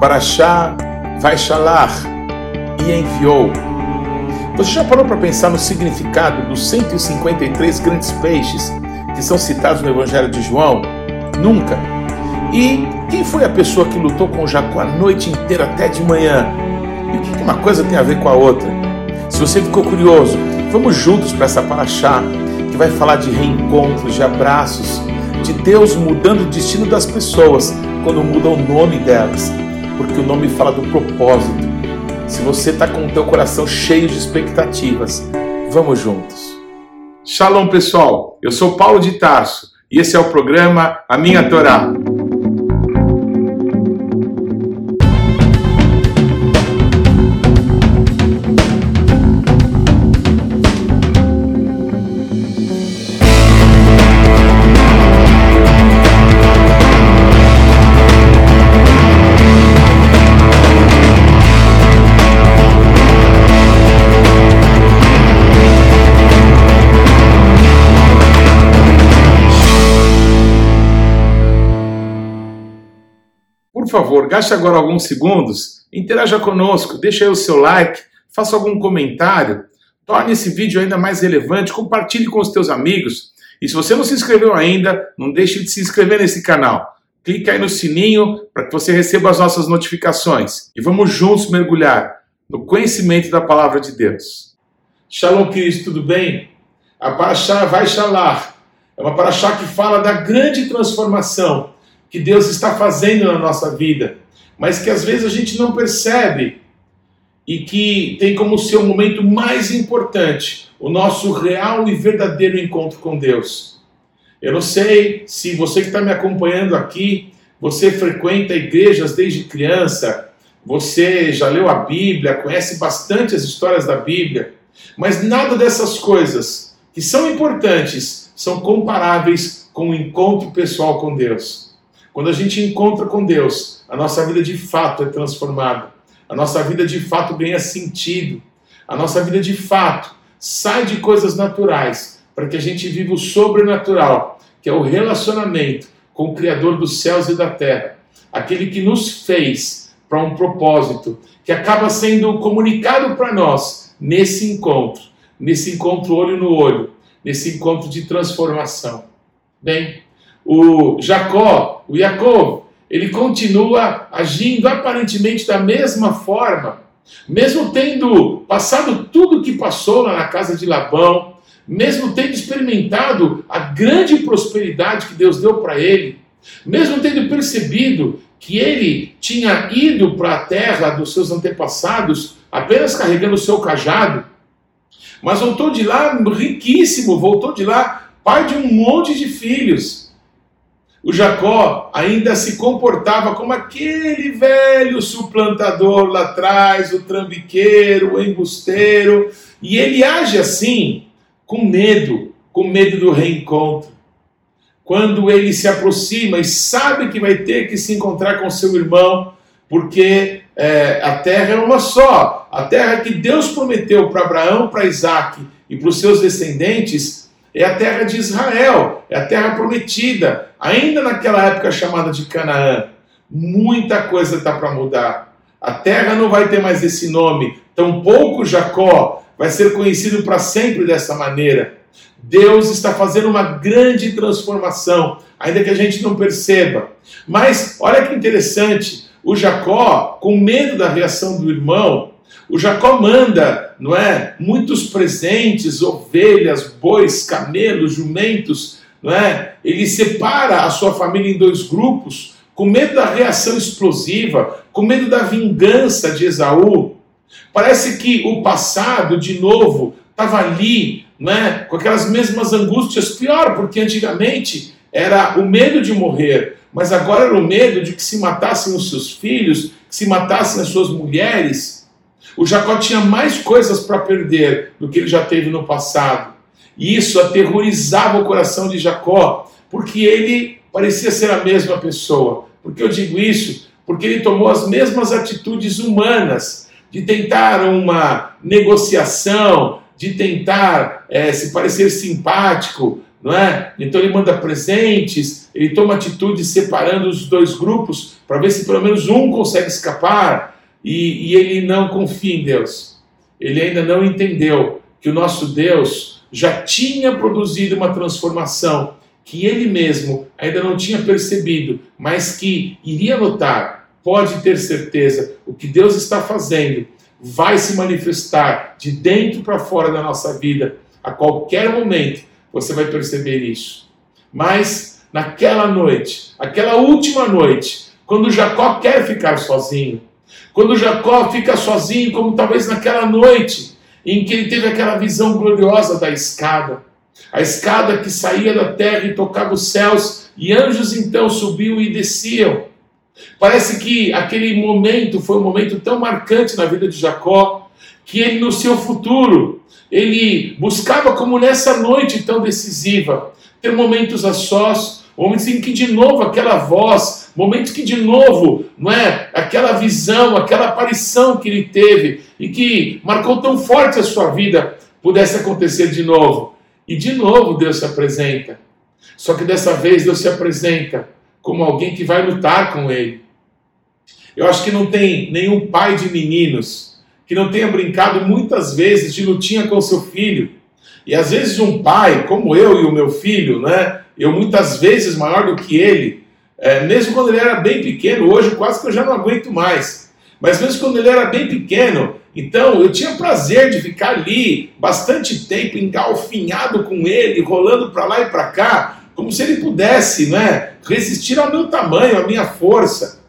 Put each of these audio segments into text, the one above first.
Paraxá vai chalar e enviou. Você já parou para pensar no significado dos 153 grandes peixes que são citados no Evangelho de João? Nunca. E quem foi a pessoa que lutou com Jacó a noite inteira até de manhã? E o que uma coisa tem a ver com a outra? Se você ficou curioso, vamos juntos para essa paraxá que vai falar de reencontros, de abraços, de Deus mudando o destino das pessoas quando muda o nome delas porque o nome fala do propósito. Se você está com o teu coração cheio de expectativas, vamos juntos. Shalom, pessoal. Eu sou Paulo de Tarso e esse é o programa A Minha Torá. Por favor, gaste agora alguns segundos, interaja conosco, deixe aí o seu like, faça algum comentário, torne esse vídeo ainda mais relevante, compartilhe com os teus amigos. E se você não se inscreveu ainda, não deixe de se inscrever nesse canal. Clique aí no sininho para que você receba as nossas notificações. E vamos juntos mergulhar no conhecimento da palavra de Deus. Shalom, queridos, tudo bem? A Paraxá vai Shalar. É uma Paraxá que fala da grande transformação que Deus está fazendo na nossa vida, mas que às vezes a gente não percebe e que tem como seu momento mais importante o nosso real e verdadeiro encontro com Deus. Eu não sei se você que está me acompanhando aqui, você frequenta igrejas desde criança, você já leu a Bíblia, conhece bastante as histórias da Bíblia, mas nada dessas coisas que são importantes são comparáveis com o encontro pessoal com Deus. Quando a gente encontra com Deus, a nossa vida de fato é transformada. A nossa vida de fato ganha sentido. A nossa vida de fato sai de coisas naturais para que a gente viva o sobrenatural, que é o relacionamento com o Criador dos céus e da terra, aquele que nos fez para um propósito, que acaba sendo comunicado para nós nesse encontro, nesse encontro olho no olho, nesse encontro de transformação. Bem, o Jacó, o Jacob, ele continua agindo aparentemente da mesma forma, mesmo tendo passado tudo o que passou lá na casa de Labão, mesmo tendo experimentado a grande prosperidade que Deus deu para ele, mesmo tendo percebido que ele tinha ido para a terra dos seus antepassados apenas carregando o seu cajado, mas voltou de lá riquíssimo, voltou de lá pai de um monte de filhos o Jacó ainda se comportava como aquele velho suplantador lá atrás, o trambiqueiro, o embusteiro, e ele age assim com medo, com medo do reencontro. Quando ele se aproxima e sabe que vai ter que se encontrar com seu irmão, porque é, a terra é uma só, a terra que Deus prometeu para Abraão, para Isaac e para os seus descendentes é a terra de Israel, é a terra prometida, ainda naquela época chamada de Canaã. Muita coisa está para mudar. A terra não vai ter mais esse nome, tampouco Jacó vai ser conhecido para sempre dessa maneira. Deus está fazendo uma grande transformação, ainda que a gente não perceba. Mas olha que interessante, o Jacó, com medo da reação do irmão, o Jacó manda, não é, muitos presentes, ovelhas, bois, camelos, jumentos, não é? Ele separa a sua família em dois grupos, com medo da reação explosiva, com medo da vingança de Esaú. Parece que o passado, de novo, estava ali, não é? com aquelas mesmas angústias, pior, porque antigamente era o medo de morrer, mas agora era o medo de que se matassem os seus filhos, que se matassem as suas mulheres. O Jacó tinha mais coisas para perder do que ele já teve no passado. E isso aterrorizava o coração de Jacó, porque ele parecia ser a mesma pessoa. Por que eu digo isso? Porque ele tomou as mesmas atitudes humanas de tentar uma negociação, de tentar é, se parecer simpático, não é? Então ele manda presentes, ele toma atitude separando os dois grupos para ver se pelo menos um consegue escapar. E, e ele não confia em Deus. Ele ainda não entendeu que o nosso Deus já tinha produzido uma transformação que ele mesmo ainda não tinha percebido, mas que iria notar. Pode ter certeza, o que Deus está fazendo vai se manifestar de dentro para fora da nossa vida a qualquer momento você vai perceber isso. Mas naquela noite, aquela última noite, quando Jacó quer ficar sozinho, quando Jacó fica sozinho, como talvez naquela noite em que ele teve aquela visão gloriosa da escada, a escada que saía da terra e tocava os céus, e anjos então subiam e desciam. Parece que aquele momento foi um momento tão marcante na vida de Jacó, que ele no seu futuro ele buscava, como nessa noite tão decisiva, ter momentos a sós, momentos em que de novo aquela voz, momentos que de novo, não é, aquela visão, aquela aparição que ele teve e que marcou tão forte a sua vida, pudesse acontecer de novo. E de novo Deus se apresenta. Só que dessa vez Deus se apresenta como alguém que vai lutar com ele. Eu acho que não tem nenhum pai de meninos que não tenha brincado muitas vezes de lutinha com seu filho. E às vezes um pai, como eu e o meu filho, né? Eu muitas vezes maior do que ele, é, mesmo quando ele era bem pequeno, hoje quase que eu já não aguento mais. Mas mesmo quando ele era bem pequeno, então eu tinha prazer de ficar ali bastante tempo engalfinhado com ele, rolando para lá e para cá, como se ele pudesse, né, resistir ao meu tamanho, à minha força.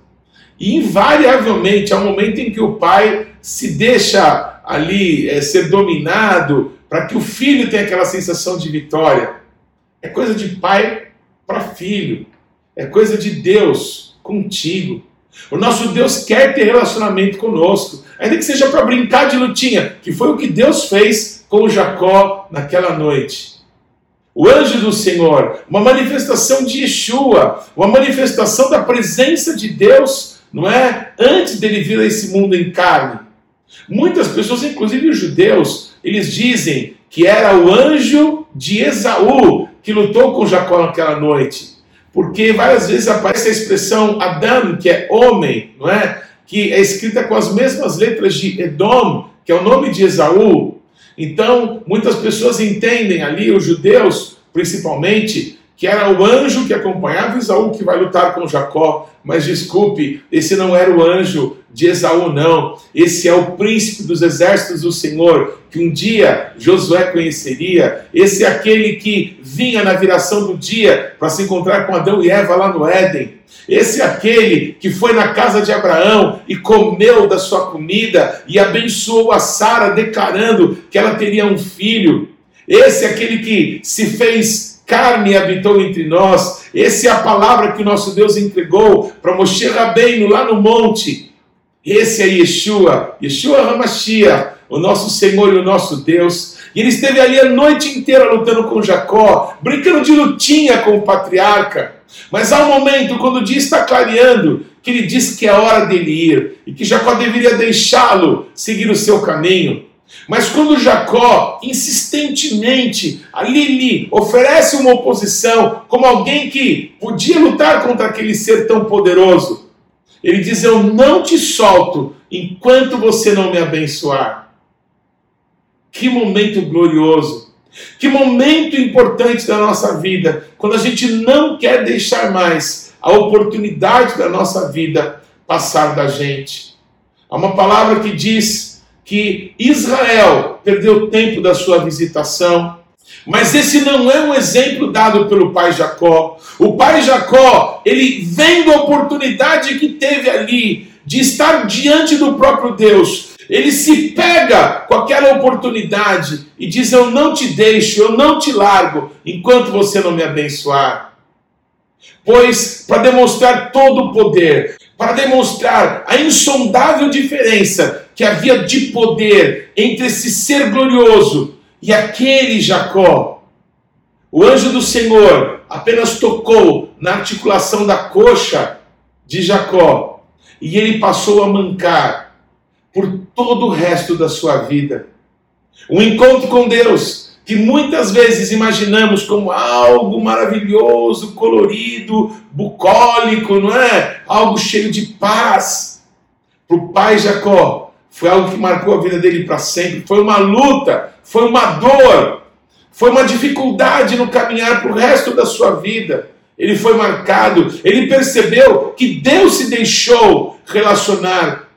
E invariavelmente, um momento em que o pai se deixa ali é, ser dominado para que o filho tenha aquela sensação de vitória. É coisa de pai para filho. É coisa de Deus contigo. O nosso Deus quer ter relacionamento conosco, ainda que seja para brincar de lutinha, que foi o que Deus fez com Jacó naquela noite. O anjo do Senhor, uma manifestação de Yeshua, uma manifestação da presença de Deus, não é? Antes dele vir a esse mundo em carne. Muitas pessoas, inclusive os judeus, eles dizem que era o anjo de Esaú que lutou com Jacó naquela noite. Porque várias vezes aparece a expressão Adam, que é homem, não é? Que é escrita com as mesmas letras de Edom, que é o nome de Esaú. Então, muitas pessoas entendem ali, os judeus principalmente, que era o anjo que acompanhava Esaú que vai lutar com Jacó. Mas desculpe, esse não era o anjo de Esaú, não. Esse é o príncipe dos exércitos do Senhor, que um dia Josué conheceria. Esse é aquele que vinha na viração do dia para se encontrar com Adão e Eva lá no Éden. Esse é aquele que foi na casa de Abraão e comeu da sua comida e abençoou a Sara, declarando que ela teria um filho. Esse é aquele que se fez carne habitou entre nós. Essa é a palavra que o nosso Deus entregou para Moshe Rabbeinu lá no monte. Esse é Yeshua, Yeshua Hamashia, o nosso Senhor e o nosso Deus. E ele esteve ali a noite inteira lutando com Jacó, brincando de lutinha com o patriarca. Mas há um momento, quando o dia está clareando, que ele diz que é hora dele ir e que Jacó deveria deixá-lo seguir o seu caminho. Mas quando Jacó insistentemente ali lhe oferece uma oposição como alguém que podia lutar contra aquele ser tão poderoso, ele diz: Eu não te solto enquanto você não me abençoar. Que momento glorioso! Que momento importante da nossa vida, quando a gente não quer deixar mais a oportunidade da nossa vida passar da gente. Há uma palavra que diz que Israel perdeu tempo da sua visitação. Mas esse não é um exemplo dado pelo pai Jacó. O pai Jacó, ele vendo a oportunidade que teve ali de estar diante do próprio Deus, ele se pega com aquela oportunidade e diz: Eu não te deixo, eu não te largo, enquanto você não me abençoar. Pois, para demonstrar todo o poder, para demonstrar a insondável diferença que havia de poder entre esse ser glorioso e aquele Jacó. O anjo do Senhor apenas tocou na articulação da coxa de Jacó e ele passou a mancar por todo o resto da sua vida. Um encontro com Deus que muitas vezes imaginamos como algo maravilhoso, colorido, bucólico, não é? Algo cheio de paz. Para o pai Jacó, foi algo que marcou a vida dele para sempre. Foi uma luta, foi uma dor, foi uma dificuldade no caminhar para o resto da sua vida. Ele foi marcado, ele percebeu que Deus se deixou relacionar.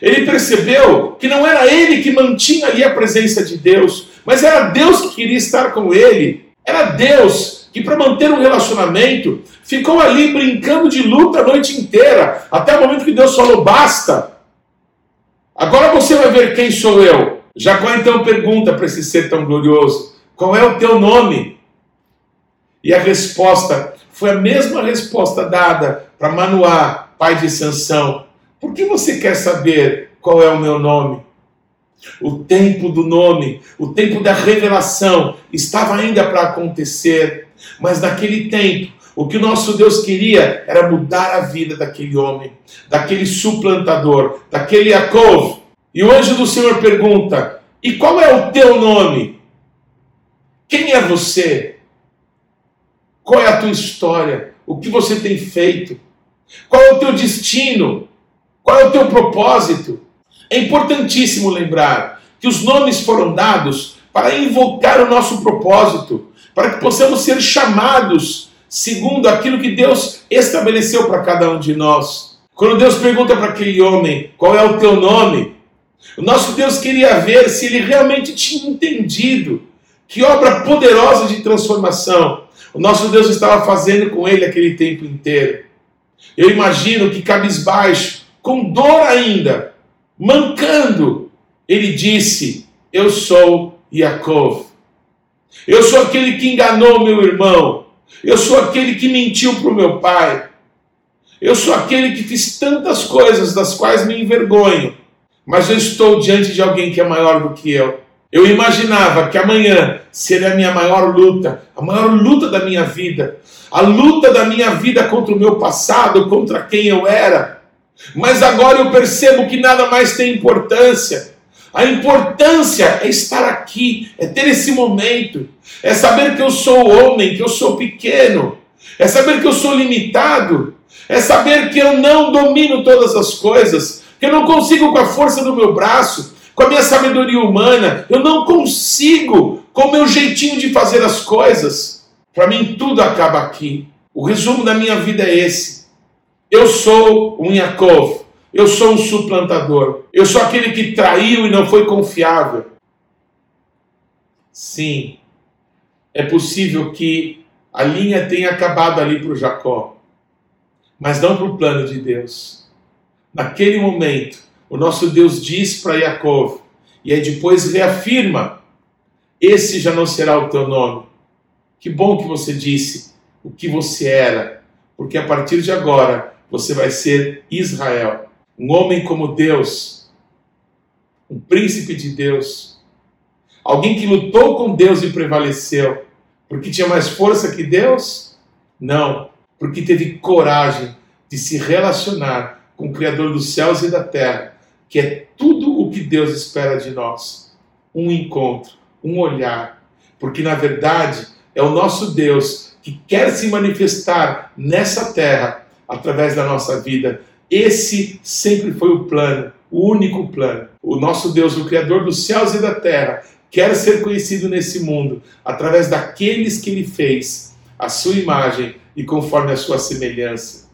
Ele percebeu que não era ele que mantinha ali a presença de Deus, mas era Deus que queria estar com ele. Era Deus que, para manter um relacionamento, ficou ali brincando de luta a noite inteira, até o momento que Deus falou: basta. Agora você vai ver quem sou eu. Jacó então pergunta para esse ser tão glorioso: qual é o teu nome? E a resposta foi a mesma resposta dada para Manoá, pai de Sansão. Por que você quer saber qual é o meu nome? O tempo do nome, o tempo da revelação estava ainda para acontecer, mas naquele tempo, o que o nosso Deus queria era mudar a vida daquele homem, daquele suplantador, daquele Yaakov. E o anjo do Senhor pergunta: E qual é o teu nome? Quem é você? Qual é a tua história? O que você tem feito? Qual é o teu destino? Qual é o teu propósito? É importantíssimo lembrar que os nomes foram dados para invocar o nosso propósito, para que possamos ser chamados segundo aquilo que Deus estabeleceu para cada um de nós. Quando Deus pergunta para aquele homem qual é o teu nome, o nosso Deus queria ver se ele realmente tinha entendido que obra poderosa de transformação o nosso Deus estava fazendo com ele aquele tempo inteiro. Eu imagino que cabisbaixo, com dor ainda, mancando, ele disse: Eu sou Yaakov. Eu sou aquele que enganou meu irmão. Eu sou aquele que mentiu para o meu pai. Eu sou aquele que fiz tantas coisas das quais me envergonho. Mas eu estou diante de alguém que é maior do que eu. Eu imaginava que amanhã seria a minha maior luta, a maior luta da minha vida, a luta da minha vida contra o meu passado, contra quem eu era. Mas agora eu percebo que nada mais tem importância. A importância é estar aqui, é ter esse momento, é saber que eu sou homem, que eu sou pequeno, é saber que eu sou limitado, é saber que eu não domino todas as coisas, que eu não consigo com a força do meu braço, com a minha sabedoria humana, eu não consigo, com o meu jeitinho de fazer as coisas. Para mim, tudo acaba aqui. O resumo da minha vida é esse. Eu sou um Yaakov. Eu sou um suplantador. Eu sou aquele que traiu e não foi confiável. Sim, é possível que a linha tenha acabado ali para o Jacó, mas não para o plano de Deus. Naquele momento, o nosso Deus diz para Yaakov, e aí depois reafirma: Esse já não será o teu nome. Que bom que você disse o que você era, porque a partir de agora você vai ser Israel, um homem como Deus, um príncipe de Deus, alguém que lutou com Deus e prevaleceu, porque tinha mais força que Deus? Não, porque teve coragem de se relacionar com o Criador dos céus e da terra que é tudo o que Deus espera de nós. Um encontro, um olhar, porque na verdade é o nosso Deus que quer se manifestar nessa terra através da nossa vida. Esse sempre foi o plano, o único plano. O nosso Deus, o Criador dos céus e da terra, quer ser conhecido nesse mundo através daqueles que ele fez, a sua imagem e conforme a sua semelhança.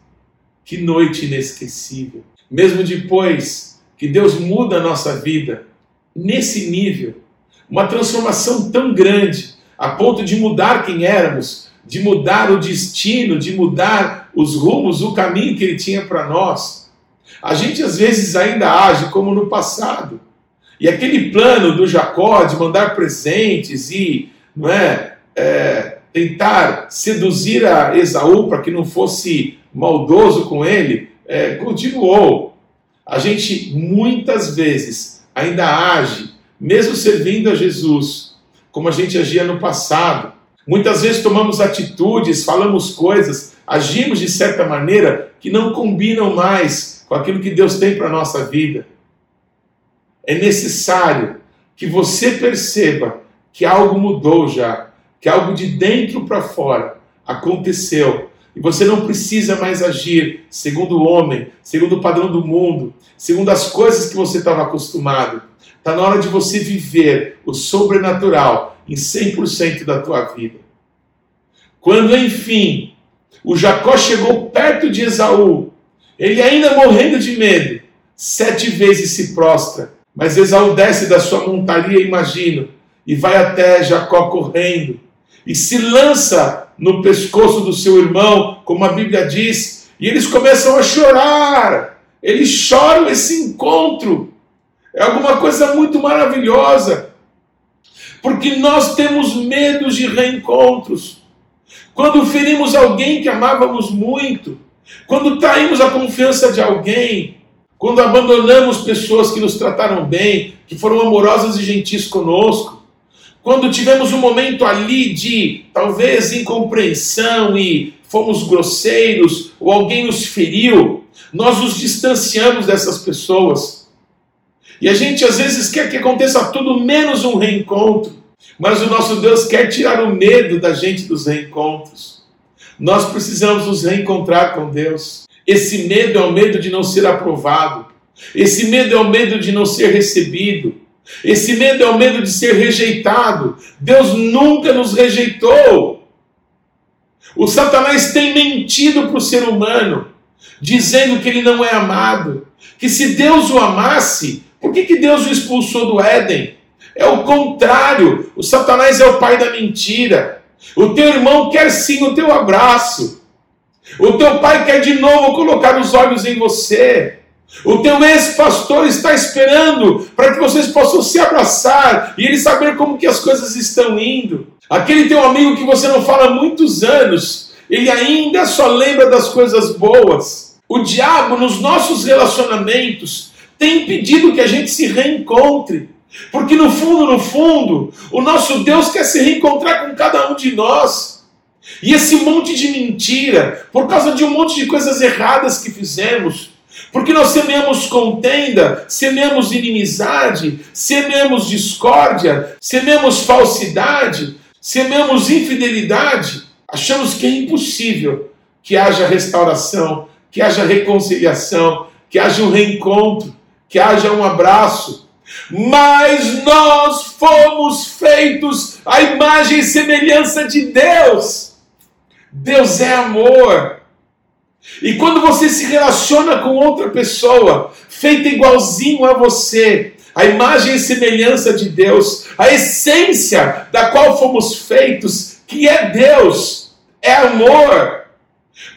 Que noite inesquecível! Mesmo depois que Deus muda a nossa vida nesse nível, uma transformação tão grande, a ponto de mudar quem éramos, de mudar o destino, de mudar os rumos, o caminho que Ele tinha para nós. A gente às vezes ainda age como no passado. E aquele plano do Jacó de mandar presentes e não é, é tentar seduzir a Esaú para que não fosse maldoso com ele, é, continuou a gente muitas vezes ainda age, mesmo servindo a Jesus, como a gente agia no passado. Muitas vezes tomamos atitudes, falamos coisas, agimos de certa maneira que não combinam mais com aquilo que Deus tem para a nossa vida. É necessário que você perceba que algo mudou já, que algo de dentro para fora aconteceu. E você não precisa mais agir segundo o homem, segundo o padrão do mundo, segundo as coisas que você estava acostumado. Está na hora de você viver o sobrenatural em 100% da tua vida. Quando, enfim, o Jacó chegou perto de Esaú, ele ainda morrendo de medo, sete vezes se prostra. Mas Esaú desce da sua montaria, imagino, e vai até Jacó correndo, e se lança no pescoço do seu irmão, como a Bíblia diz, e eles começam a chorar. Eles choram esse encontro. É alguma coisa muito maravilhosa. Porque nós temos medos de reencontros. Quando ferimos alguém que amávamos muito, quando traímos a confiança de alguém, quando abandonamos pessoas que nos trataram bem, que foram amorosas e gentis conosco, quando tivemos um momento ali de talvez incompreensão e fomos grosseiros ou alguém nos feriu, nós nos distanciamos dessas pessoas. E a gente às vezes quer que aconteça tudo menos um reencontro, mas o nosso Deus quer tirar o medo da gente dos reencontros. Nós precisamos nos reencontrar com Deus. Esse medo é o medo de não ser aprovado. Esse medo é o medo de não ser recebido. Esse medo é o medo de ser rejeitado. Deus nunca nos rejeitou. O Satanás tem mentido para o ser humano, dizendo que ele não é amado. Que se Deus o amasse, por que, que Deus o expulsou do Éden? É o contrário. O Satanás é o pai da mentira. O teu irmão quer sim o teu abraço. O teu pai quer de novo colocar os olhos em você. O teu ex-pastor está esperando para que vocês possam se abraçar e ele saber como que as coisas estão indo. Aquele teu amigo que você não fala há muitos anos, ele ainda só lembra das coisas boas. O diabo nos nossos relacionamentos tem impedido que a gente se reencontre. Porque no fundo, no fundo, o nosso Deus quer se reencontrar com cada um de nós. E esse monte de mentira, por causa de um monte de coisas erradas que fizemos, porque nós semeamos contenda, semeamos inimizade, semeamos discórdia, semeamos falsidade, semeamos infidelidade, achamos que é impossível que haja restauração, que haja reconciliação, que haja um reencontro, que haja um abraço. Mas nós fomos feitos à imagem e semelhança de Deus. Deus é amor. E quando você se relaciona com outra pessoa, feita igualzinho a você, a imagem e semelhança de Deus, a essência da qual fomos feitos, que é Deus, é amor.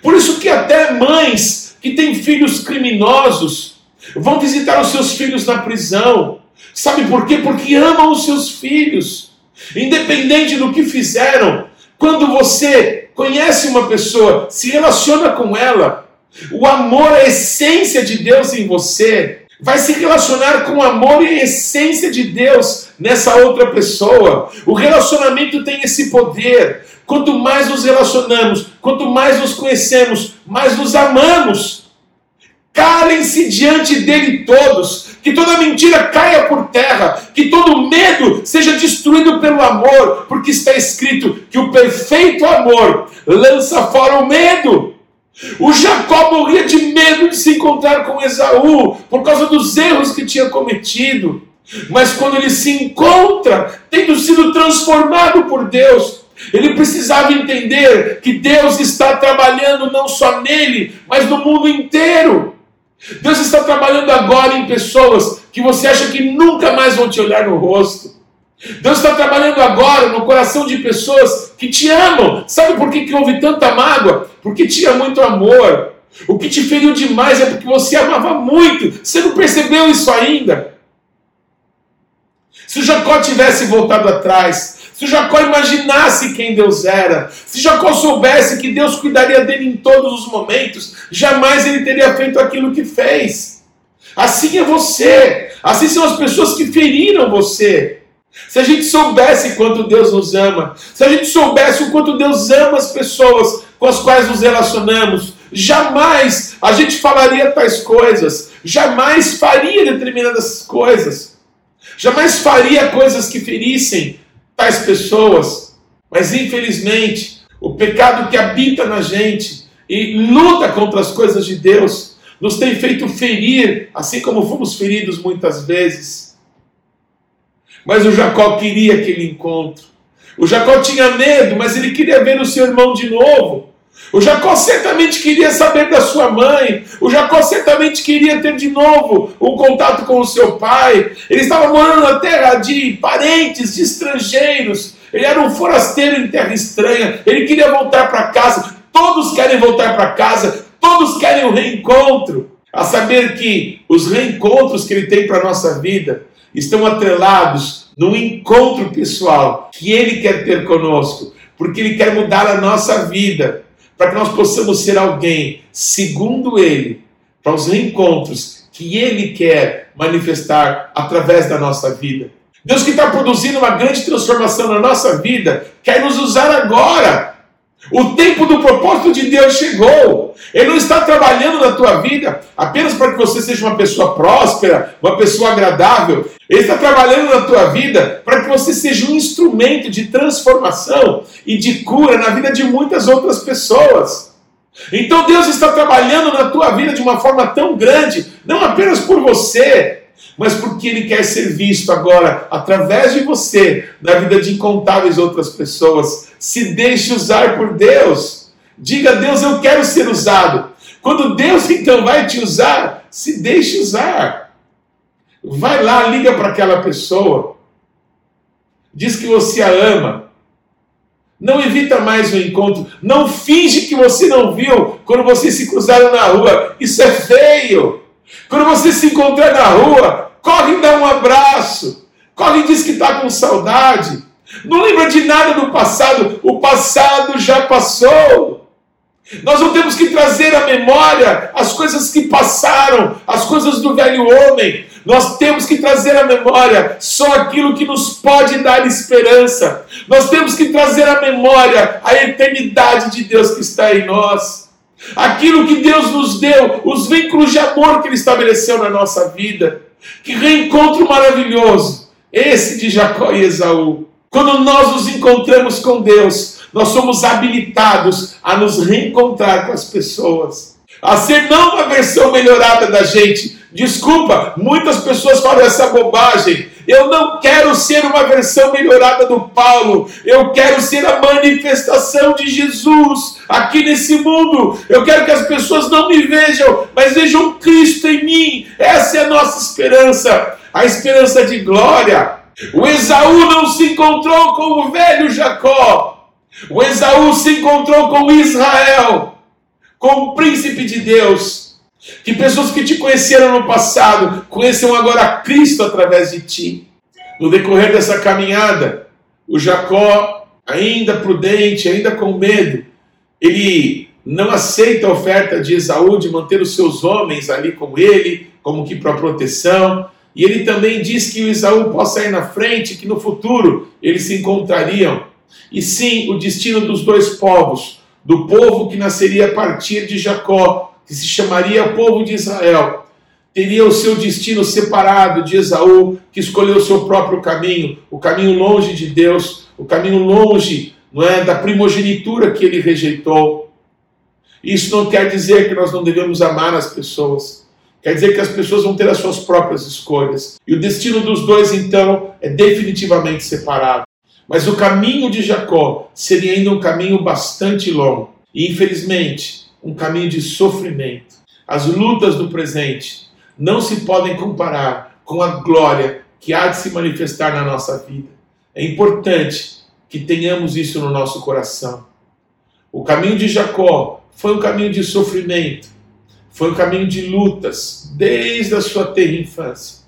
Por isso que até mães que têm filhos criminosos vão visitar os seus filhos na prisão. Sabe por quê? Porque amam os seus filhos. Independente do que fizeram, quando você conhece uma pessoa, se relaciona com ela, o amor, a essência de Deus em você, vai se relacionar com o amor e a essência de Deus nessa outra pessoa. O relacionamento tem esse poder. Quanto mais nos relacionamos, quanto mais nos conhecemos, mais nos amamos. Calem-se diante dele todos, que toda mentira caia por terra, que todo medo seja destruído pelo amor, porque está escrito que o perfeito amor lança fora o medo. O Jacó morria de medo de se encontrar com Esaú por causa dos erros que tinha cometido. Mas quando ele se encontra, tendo sido transformado por Deus, ele precisava entender que Deus está trabalhando não só nele, mas no mundo inteiro. Deus está trabalhando agora em pessoas que você acha que nunca mais vão te olhar no rosto. Deus está trabalhando agora no coração de pessoas que te amam. Sabe por que, que houve tanta mágoa? Porque tinha muito amor. O que te feriu demais é porque você amava muito. Você não percebeu isso ainda. Se Jacó tivesse voltado atrás, se Jacó imaginasse quem Deus era, se Jacó soubesse que Deus cuidaria dele em todos os momentos, jamais ele teria feito aquilo que fez. Assim é você, assim são as pessoas que feriram você. Se a gente soubesse quanto Deus nos ama, se a gente soubesse o quanto Deus ama as pessoas com as quais nos relacionamos, jamais a gente falaria tais coisas, jamais faria determinadas coisas, jamais faria coisas que ferissem tais pessoas, mas infelizmente o pecado que habita na gente e luta contra as coisas de Deus nos tem feito ferir, assim como fomos feridos muitas vezes. Mas o Jacó queria aquele encontro. O Jacó tinha medo, mas ele queria ver o seu irmão de novo. O Jacó certamente queria saber da sua mãe. O Jacó certamente queria ter de novo um contato com o seu pai. Ele estava morando na terra de parentes, de estrangeiros. Ele era um forasteiro em terra estranha. Ele queria voltar para casa. Todos querem voltar para casa. Todos querem um reencontro. A saber que os reencontros que ele tem para a nossa vida estão atrelados num encontro pessoal que ele quer ter conosco, porque ele quer mudar a nossa vida para que nós possamos ser alguém segundo Ele, para os reencontros que Ele quer manifestar através da nossa vida. Deus que está produzindo uma grande transformação na nossa vida, quer nos usar agora o tempo do propósito de Deus chegou. Ele não está trabalhando na tua vida apenas para que você seja uma pessoa próspera, uma pessoa agradável. Ele está trabalhando na tua vida para que você seja um instrumento de transformação e de cura na vida de muitas outras pessoas. Então Deus está trabalhando na tua vida de uma forma tão grande, não apenas por você, mas porque Ele quer ser visto agora através de você na vida de incontáveis outras pessoas. Se deixe usar por Deus. Diga a Deus: Eu quero ser usado. Quando Deus então vai te usar, se deixe usar. Vai lá, liga para aquela pessoa. Diz que você a ama. Não evita mais o encontro. Não finge que você não viu quando vocês se cruzaram na rua. Isso é feio. Quando você se encontrar na rua, corre e dá um abraço, corre e diz que está com saudade. Não lembra de nada do passado, o passado já passou. Nós não temos que trazer à memória as coisas que passaram, as coisas do velho homem. Nós temos que trazer à memória só aquilo que nos pode dar esperança. Nós temos que trazer à memória a eternidade de Deus que está em nós. Aquilo que Deus nos deu, os vínculos de amor que Ele estabeleceu na nossa vida. Que reencontro maravilhoso! Esse de Jacó e Esaú. Quando nós nos encontramos com Deus, nós somos habilitados a nos reencontrar com as pessoas. A ser não uma versão melhorada da gente. Desculpa, muitas pessoas falam essa bobagem. Eu não quero ser uma versão melhorada do Paulo. Eu quero ser a manifestação de Jesus aqui nesse mundo. Eu quero que as pessoas não me vejam, mas vejam Cristo em mim. Essa é a nossa esperança, a esperança de glória. O Esaú não se encontrou com o velho Jacó. O Esaú se encontrou com Israel, com o príncipe de Deus. Que pessoas que te conheceram no passado conheçam agora Cristo através de ti. No decorrer dessa caminhada, o Jacó, ainda prudente, ainda com medo, ele não aceita a oferta de Esaú de manter os seus homens ali com ele, como que para proteção. E ele também diz que o Esaú possa ir na frente, que no futuro eles se encontrariam. E sim, o destino dos dois povos, do povo que nasceria a partir de Jacó que se chamaria povo de Israel, teria o seu destino separado de Esaú, que escolheu o seu próprio caminho, o caminho longe de Deus, o caminho longe não é, da primogenitura que ele rejeitou. Isso não quer dizer que nós não devemos amar as pessoas. Quer dizer que as pessoas vão ter as suas próprias escolhas. E o destino dos dois, então, é definitivamente separado. Mas o caminho de Jacó seria ainda um caminho bastante longo. E, infelizmente, um caminho de sofrimento. As lutas do presente não se podem comparar com a glória que há de se manifestar na nossa vida. É importante que tenhamos isso no nosso coração. O caminho de Jacó foi um caminho de sofrimento, foi um caminho de lutas desde a sua terra infância.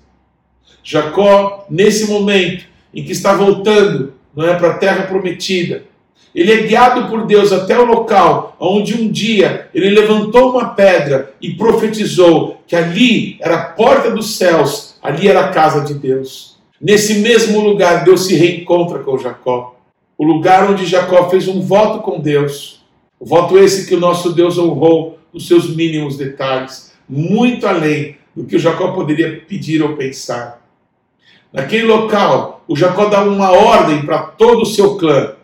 Jacó, nesse momento em que está voltando, não é para a terra prometida, ele é guiado por Deus até o local onde um dia ele levantou uma pedra e profetizou que ali era a porta dos céus, ali era a casa de Deus. Nesse mesmo lugar, Deus se reencontra com Jacó. O lugar onde Jacó fez um voto com Deus. O voto esse que o nosso Deus honrou nos seus mínimos detalhes, muito além do que o Jacó poderia pedir ou pensar. Naquele local, o Jacó dá uma ordem para todo o seu clã: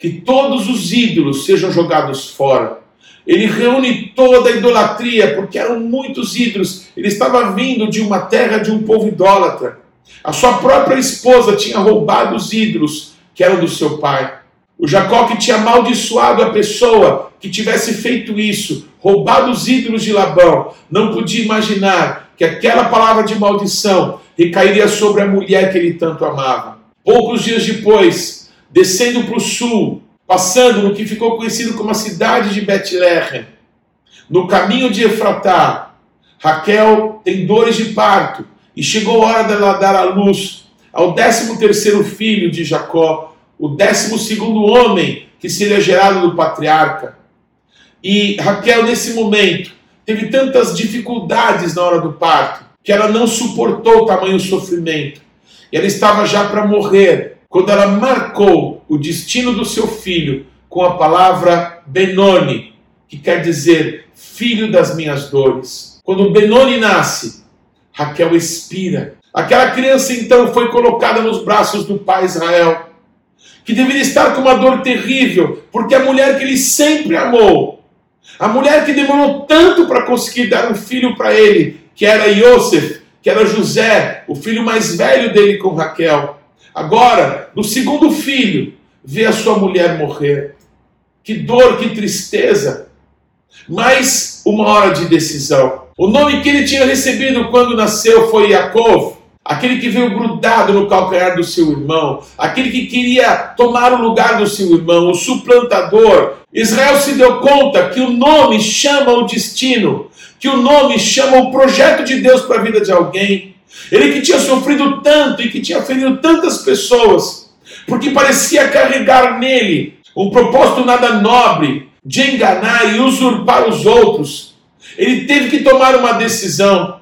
que todos os ídolos sejam jogados fora. Ele reúne toda a idolatria, porque eram muitos ídolos. Ele estava vindo de uma terra de um povo idólatra. A sua própria esposa tinha roubado os ídolos que eram do seu pai. O Jacó que tinha amaldiçoado a pessoa que tivesse feito isso, roubado os ídolos de Labão, não podia imaginar que aquela palavra de maldição recairia sobre a mulher que ele tanto amava. Poucos dias depois, descendo para o sul, passando no que ficou conhecido como a cidade de Betlehem, no caminho de Efratá, Raquel tem dores de parto e chegou a hora dela dar à luz ao décimo terceiro filho de Jacó, o décimo segundo homem que seria gerado do patriarca. E Raquel, nesse momento, teve tantas dificuldades na hora do parto que ela não suportou o tamanho sofrimento. E ela estava já para morrer quando ela marcou o destino do seu filho com a palavra Benoni, que quer dizer filho das minhas dores. Quando Benoni nasce, Raquel expira. Aquela criança então foi colocada nos braços do pai Israel, que deveria estar com uma dor terrível, porque a mulher que ele sempre amou, a mulher que demorou tanto para conseguir dar um filho para ele, que era Yosef, que era José, o filho mais velho dele com Raquel. Agora, no segundo filho, vê a sua mulher morrer. Que dor, que tristeza. Mas uma hora de decisão. O nome que ele tinha recebido quando nasceu foi Yaakov, aquele que veio grudado no calcanhar do seu irmão, aquele que queria tomar o lugar do seu irmão, o suplantador. Israel se deu conta que o nome chama o destino, que o nome chama o projeto de Deus para a vida de alguém. Ele que tinha sofrido tanto e que tinha ferido tantas pessoas, porque parecia carregar nele um propósito nada nobre de enganar e usurpar os outros ele teve que tomar uma decisão,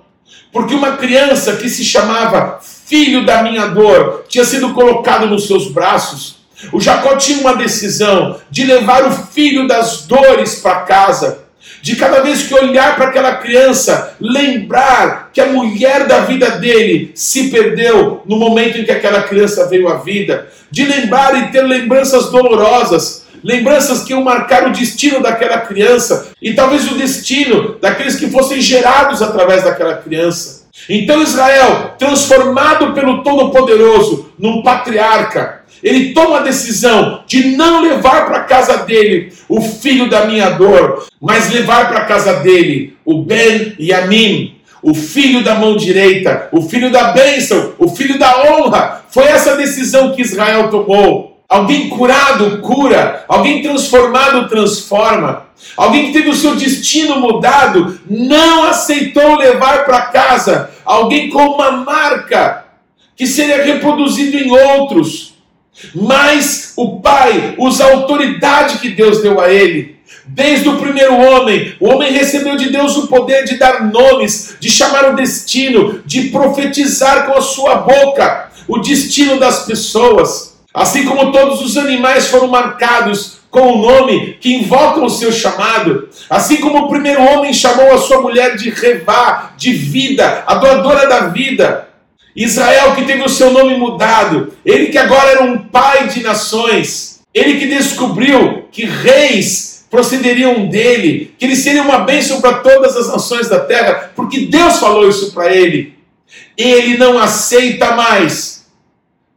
porque uma criança que se chamava filho da minha dor tinha sido colocado nos seus braços. O Jacó tinha uma decisão de levar o filho das dores para casa, de cada vez que olhar para aquela criança, lembrar que a mulher da vida dele se perdeu no momento em que aquela criança veio à vida, de lembrar e ter lembranças dolorosas lembranças que iam marcar o destino daquela criança e talvez o destino daqueles que fossem gerados através daquela criança. Então Israel, transformado pelo Todo-Poderoso num patriarca, ele toma a decisão de não levar para casa dele o filho da minha dor, mas levar para casa dele o Ben Yamim, o filho da mão direita, o filho da bênção, o filho da honra. Foi essa decisão que Israel tomou. Alguém curado cura, alguém transformado transforma, alguém que teve o seu destino mudado não aceitou levar para casa alguém com uma marca que seria reproduzido em outros. Mas o pai usa a autoridade que Deus deu a ele. Desde o primeiro homem, o homem recebeu de Deus o poder de dar nomes, de chamar o destino, de profetizar com a sua boca o destino das pessoas. Assim como todos os animais foram marcados com o nome que invocam o seu chamado, assim como o primeiro homem chamou a sua mulher de Revá, de vida, a doadora da vida. Israel que teve o seu nome mudado, ele que agora era um pai de nações, ele que descobriu que reis procederiam dele, que ele seria uma bênção para todas as nações da terra, porque Deus falou isso para ele. Ele não aceita mais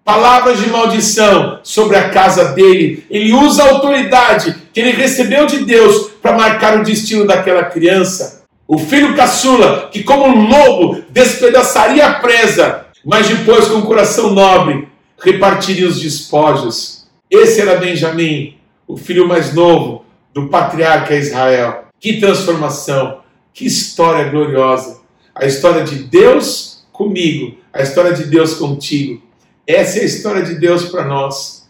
palavras de maldição sobre a casa dele. Ele usa a autoridade que ele recebeu de Deus para marcar o destino daquela criança. O filho caçula, que como um lobo despedaçaria a presa, mas depois, com o coração nobre, repartiria os despojos. Esse era Benjamim, o filho mais novo do patriarca Israel. Que transformação, que história gloriosa. A história de Deus comigo, a história de Deus contigo. Essa é a história de Deus para nós.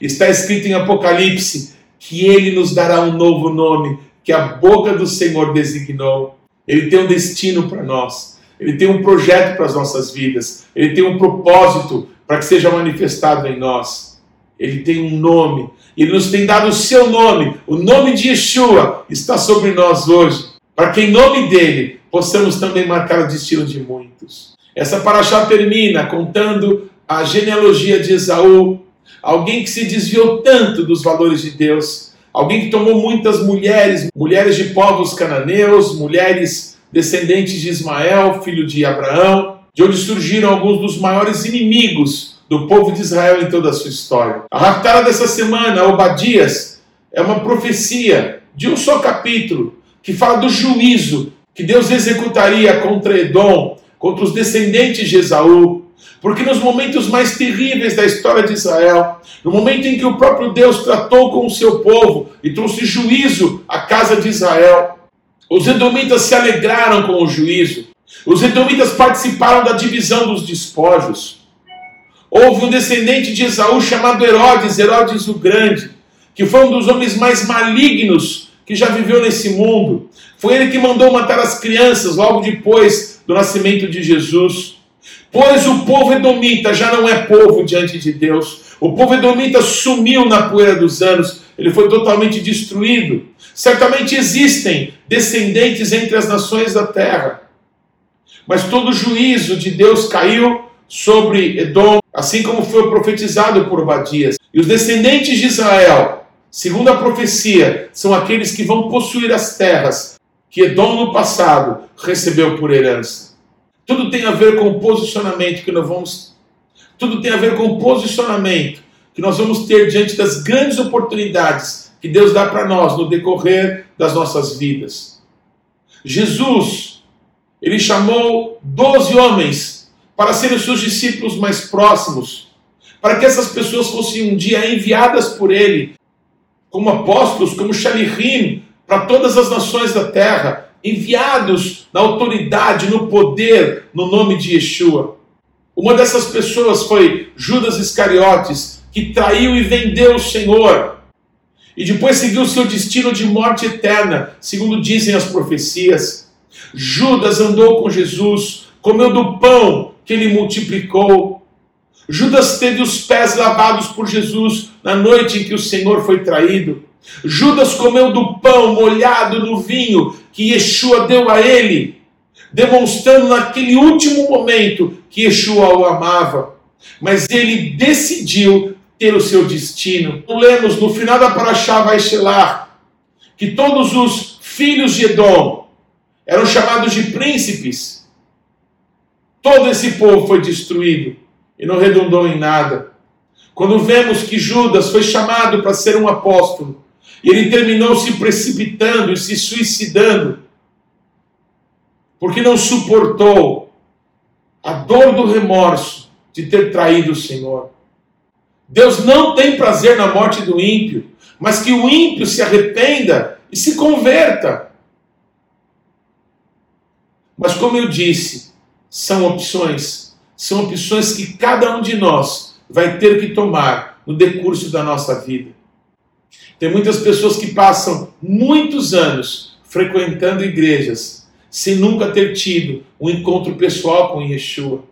Está escrito em Apocalipse que ele nos dará um novo nome que a boca do Senhor designou. Ele tem um destino para nós. Ele tem um projeto para as nossas vidas. Ele tem um propósito para que seja manifestado em nós. Ele tem um nome. Ele nos tem dado o seu nome. O nome de Yeshua está sobre nós hoje. Para que em nome dele possamos também marcar o destino de muitos. Essa paraxá termina contando a genealogia de Esaú, alguém que se desviou tanto dos valores de Deus, alguém que tomou muitas mulheres, mulheres de povos cananeus, mulheres descendentes de Ismael, filho de Abraão, de onde surgiram alguns dos maiores inimigos do povo de Israel em toda a sua história. A raptada dessa semana, Obadias, é uma profecia de um só capítulo que fala do juízo que Deus executaria contra Edom, contra os descendentes de Esaú. Porque nos momentos mais terríveis da história de Israel, no momento em que o próprio Deus tratou com o seu povo e trouxe juízo à casa de Israel, os edomitas se alegraram com o juízo. Os edomitas participaram da divisão dos despojos. Houve um descendente de Esaú chamado Herodes, Herodes o Grande, que foi um dos homens mais malignos que já viveu nesse mundo. Foi ele que mandou matar as crianças logo depois do nascimento de Jesus. Pois o povo edomita já não é povo diante de Deus. O povo edomita sumiu na poeira dos anos, ele foi totalmente destruído. Certamente existem descendentes entre as nações da terra, mas todo o juízo de Deus caiu sobre Edom, assim como foi profetizado por Obadias. E os descendentes de Israel, segundo a profecia, são aqueles que vão possuir as terras que Edom no passado recebeu por herança. Tudo tem a ver com o posicionamento que nós vamos. Tudo tem a ver com o posicionamento que nós vamos ter diante das grandes oportunidades que Deus dá para nós no decorrer das nossas vidas. Jesus, ele chamou doze homens para serem os seus discípulos mais próximos, para que essas pessoas fossem um dia enviadas por ele como apóstolos, como Shalihim, para todas as nações da terra, enviados na autoridade, no poder, no nome de Yeshua. Uma dessas pessoas foi Judas Iscariotes, que traiu e vendeu o Senhor, e depois seguiu seu destino de morte eterna, segundo dizem as profecias. Judas andou com Jesus, comeu do pão que ele multiplicou. Judas teve os pés lavados por Jesus na noite em que o Senhor foi traído. Judas comeu do pão molhado no vinho que Yeshua deu a ele, demonstrando naquele último momento que Yeshua o amava. Mas ele decidiu ter o seu destino. Lemos no final da Parashá Vaishelar que todos os filhos de Edom eram chamados de príncipes Todo esse povo foi destruído e não redundou em nada. Quando vemos que Judas foi chamado para ser um apóstolo e ele terminou se precipitando e se suicidando, porque não suportou a dor do remorso de ter traído o Senhor. Deus não tem prazer na morte do ímpio, mas que o ímpio se arrependa e se converta. Mas como eu disse, são opções, são opções que cada um de nós vai ter que tomar no decurso da nossa vida. Tem muitas pessoas que passam muitos anos frequentando igrejas sem nunca ter tido um encontro pessoal com Yeshua,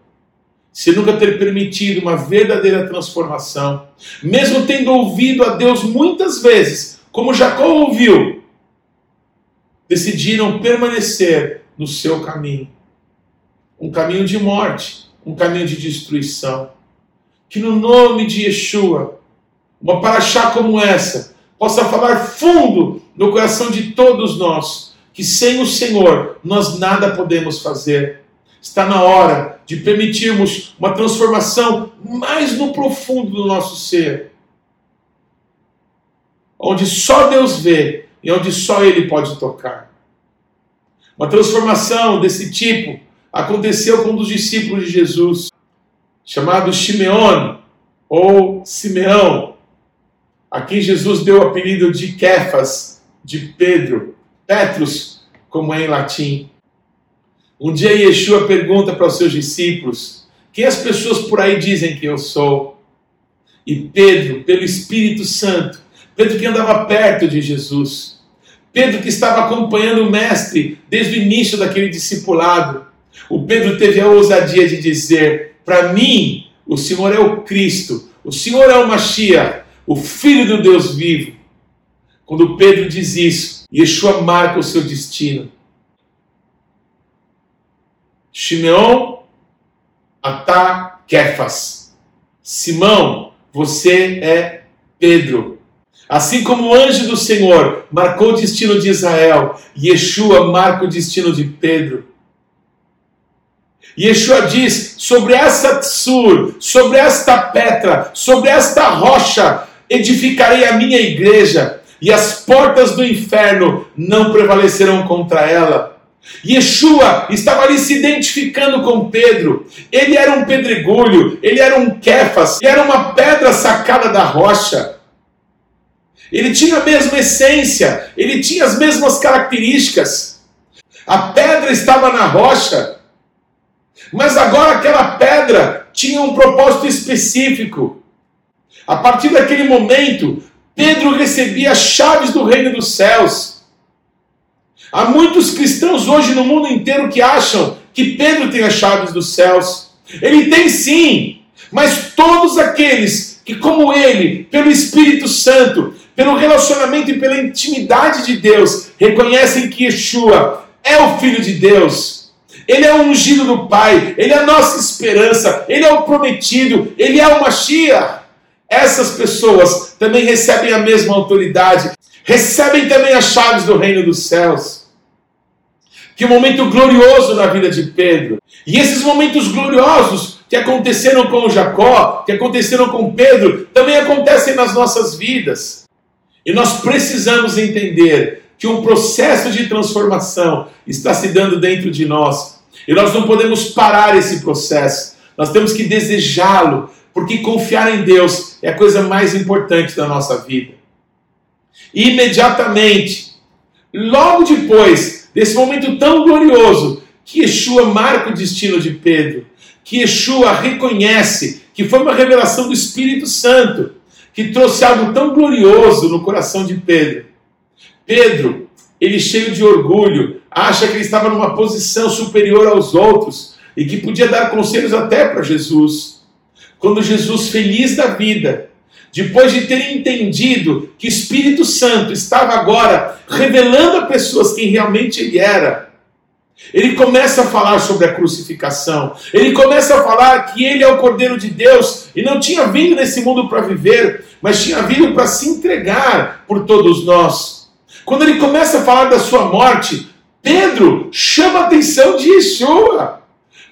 sem nunca ter permitido uma verdadeira transformação, mesmo tendo ouvido a Deus muitas vezes, como Jacó ouviu, decidiram permanecer no seu caminho um caminho de morte, um caminho de destruição. Que no nome de Yeshua, uma paraxá como essa, possa falar fundo no coração de todos nós, que sem o Senhor nós nada podemos fazer. Está na hora de permitirmos uma transformação mais no profundo do nosso ser, onde só Deus vê e onde só Ele pode tocar. Uma transformação desse tipo aconteceu com um dos discípulos de Jesus, chamado Simeone ou Simeão, a quem Jesus deu o apelido de Kefas, de Pedro, Petrus, como é em latim. Um dia Yeshua pergunta para os seus discípulos: Quem as pessoas por aí dizem que eu sou? E Pedro, pelo Espírito Santo, Pedro que andava perto de Jesus, Pedro que estava acompanhando o Mestre desde o início daquele discipulado, o Pedro teve a ousadia de dizer: Para mim, o Senhor é o Cristo, o Senhor é o Mashiach, o Filho do Deus vivo. Quando Pedro diz isso, Yeshua marca o seu destino. Shimeon Atá Kefas. Simão, você é Pedro. Assim como o anjo do Senhor marcou o destino de Israel, Yeshua marca o destino de Pedro. Yeshua diz: sobre essa tsur, sobre esta pedra, sobre esta rocha, edificarei a minha igreja, e as portas do inferno não prevalecerão contra ela. Yeshua estava ali se identificando com Pedro. Ele era um pedregulho, ele era um Kefas, ele era uma pedra sacada da rocha. Ele tinha a mesma essência, ele tinha as mesmas características. A pedra estava na rocha, mas agora aquela pedra tinha um propósito específico. A partir daquele momento, Pedro recebia as chaves do reino dos céus. Há muitos cristãos hoje no mundo inteiro que acham que Pedro tem as chaves dos céus. Ele tem sim, mas todos aqueles que, como ele, pelo Espírito Santo, pelo relacionamento e pela intimidade de Deus, reconhecem que Yeshua é o Filho de Deus ele é o ungido do Pai, Ele é a nossa esperança, Ele é o prometido, Ele é o Mashiach. Essas pessoas também recebem a mesma autoridade, recebem também as chaves do reino dos céus. Que momento glorioso na vida de Pedro. E esses momentos gloriosos que aconteceram com Jacó, que aconteceram com Pedro, também acontecem nas nossas vidas. E nós precisamos entender que um processo de transformação está se dando dentro de nós e nós não podemos parar esse processo. Nós temos que desejá-lo, porque confiar em Deus é a coisa mais importante da nossa vida. Imediatamente, logo depois desse momento tão glorioso, que Yeshua marca o destino de Pedro, que Yeshua reconhece que foi uma revelação do Espírito Santo que trouxe algo tão glorioso no coração de Pedro. Pedro, ele cheio de orgulho, acha que ele estava numa posição superior aos outros e que podia dar conselhos até para Jesus. Quando Jesus, feliz da vida, depois de ter entendido que o Espírito Santo estava agora revelando a pessoas quem realmente ele era, ele começa a falar sobre a crucificação. Ele começa a falar que ele é o Cordeiro de Deus e não tinha vindo nesse mundo para viver, mas tinha vindo para se entregar por todos nós. Quando ele começa a falar da sua morte, Pedro chama a atenção de Yeshua.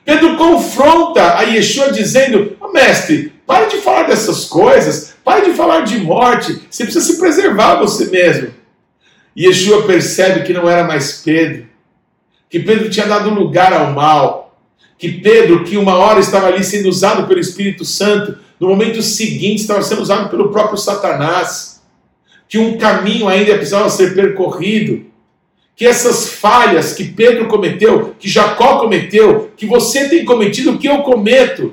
Pedro confronta a Yeshua dizendo: oh, Mestre, pare de falar dessas coisas, pare de falar de morte, você precisa se preservar você mesmo. Yeshua percebe que não era mais Pedro, que Pedro tinha dado lugar ao mal, que Pedro, que uma hora estava ali sendo usado pelo Espírito Santo, no momento seguinte estava sendo usado pelo próprio Satanás, que um caminho ainda precisava ser percorrido que essas falhas que Pedro cometeu, que Jacó cometeu, que você tem cometido, que eu cometo,